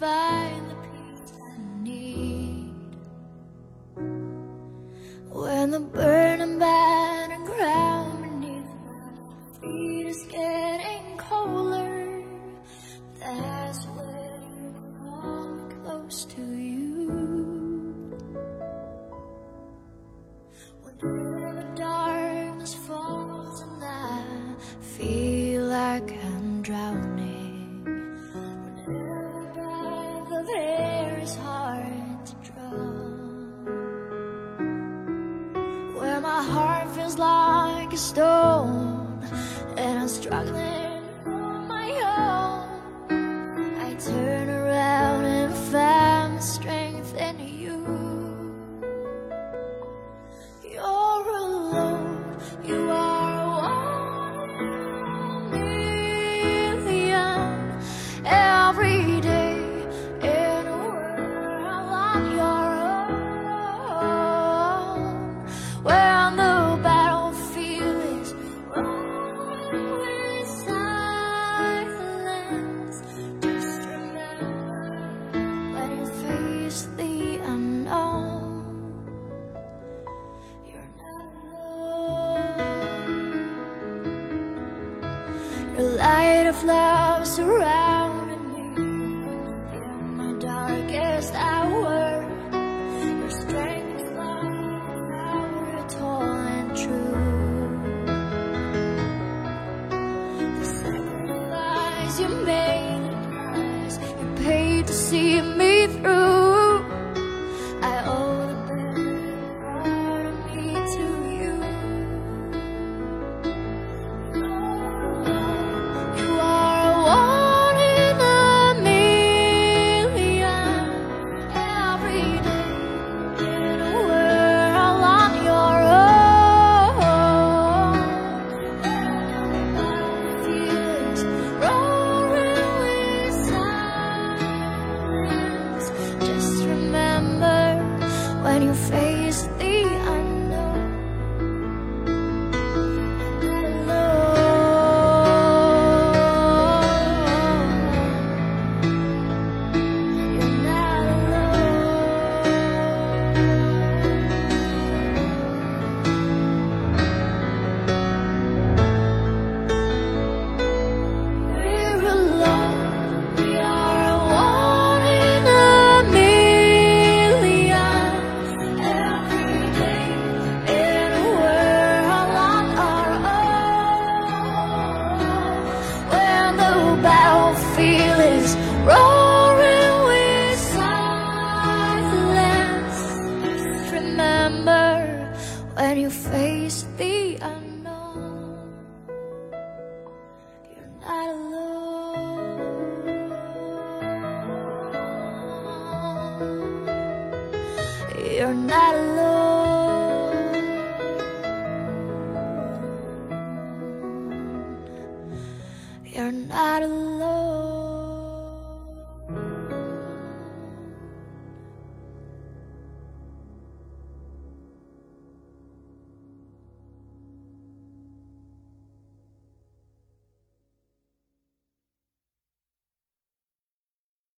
find the peace I need. When the burning battered ground beneath my feet is getting colder, that's when you call me close to my heart feels like a stone and I'm struggling Your light of love surrounded me in my darkest hour. Your strength is a tall and true. The sacrifice you made, the price you paid to see me through. Roaring with silence, remember when you face the unknown, you're not alone. You're not alone. You're not alone.